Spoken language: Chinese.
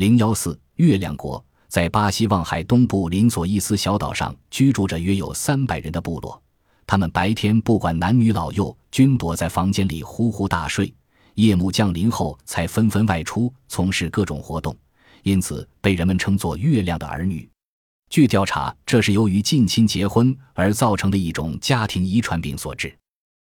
零幺四月亮国在巴西望海东部林佐伊斯小岛上居住着约有三百人的部落，他们白天不管男女老幼，均躲在房间里呼呼大睡，夜幕降临后才纷纷外出从事各种活动，因此被人们称作月亮的儿女。据调查，这是由于近亲结婚而造成的一种家庭遗传病所致。